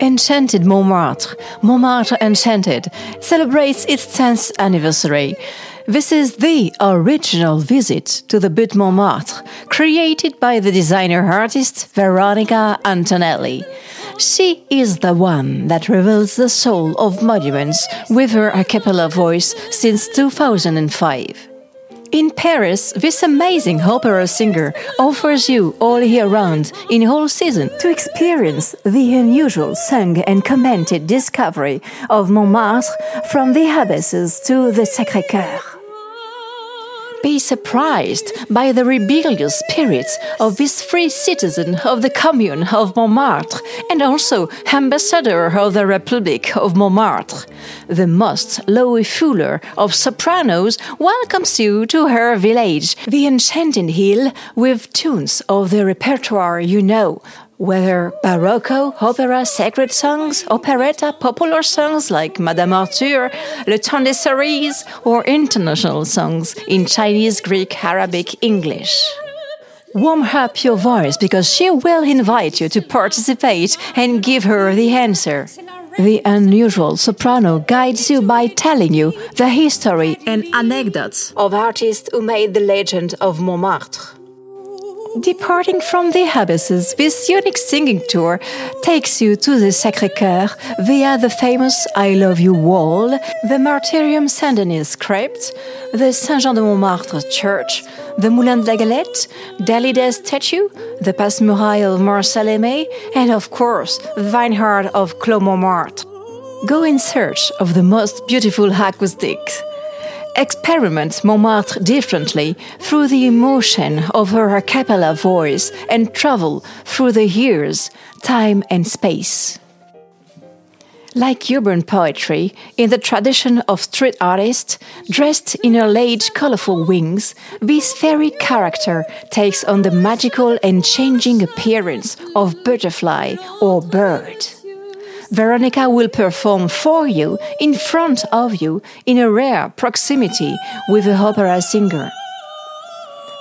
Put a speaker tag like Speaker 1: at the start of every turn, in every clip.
Speaker 1: Enchanted Montmartre, Montmartre Enchanted, celebrates its 10th anniversary. This is the original visit to the Butte Montmartre, created by the designer artist Veronica Antonelli. She is the one that reveals the soul of monuments with her a cappella voice since 2005. In Paris, this amazing opera singer offers you all year round, in whole season, to experience the unusual sung and commented discovery of Montmartre from the Abbesses to the Sacré-Cœur be surprised by the rebellious spirits of this free citizen of the Commune of Montmartre and also ambassador of the Republic of Montmartre. The most Loie Fuller of sopranos welcomes you to her village, the Enchanted Hill, with tunes of the repertoire you know, whether barocco, opera, sacred songs, operetta, popular songs like Madame Arthur, Le Temps des Cerises, or international songs in Chinese, Greek, Arabic, English. Warm up your voice because she will invite you to participate and give her the answer. The unusual soprano guides you by telling you the history and anecdotes of artists who made the legend of Montmartre. Departing from the Abbesses, this unique singing tour takes you to the Sacré-Cœur via the famous I Love You wall, the Martyrium Saint-Denis crypt, the Saint-Jean-de-Montmartre church, the Moulin de la Galette, Dalida statue, the Passe Muraille of Marcel and of course, the vineyard of Clos Montmartre. Go in search of the most beautiful acoustics experiment Montmartre differently through the emotion of her a cappella voice and travel through the years, time, and space. Like urban poetry, in the tradition of street artists, dressed in her late colorful wings, this fairy character takes on the magical and changing appearance of butterfly or bird. Veronica will perform for you, in front of you, in a rare proximity with the opera singer.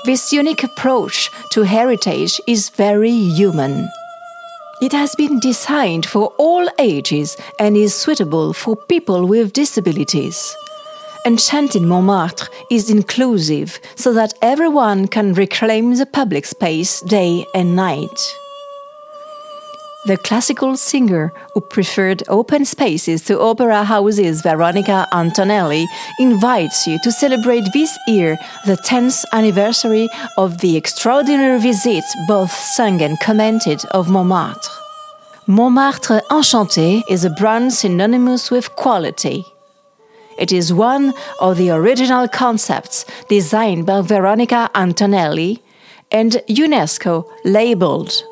Speaker 1: This unique approach to heritage is very human. It has been designed for all ages and is suitable for people with disabilities. Enchanted Montmartre is inclusive so that everyone can reclaim the public space day and night. The classical singer who preferred open spaces to opera houses, Veronica Antonelli, invites you to celebrate this year the 10th anniversary of the extraordinary visit, both sung and commented, of Montmartre. Montmartre Enchanté is a brand synonymous with quality. It is one of the original concepts designed by Veronica Antonelli and UNESCO labeled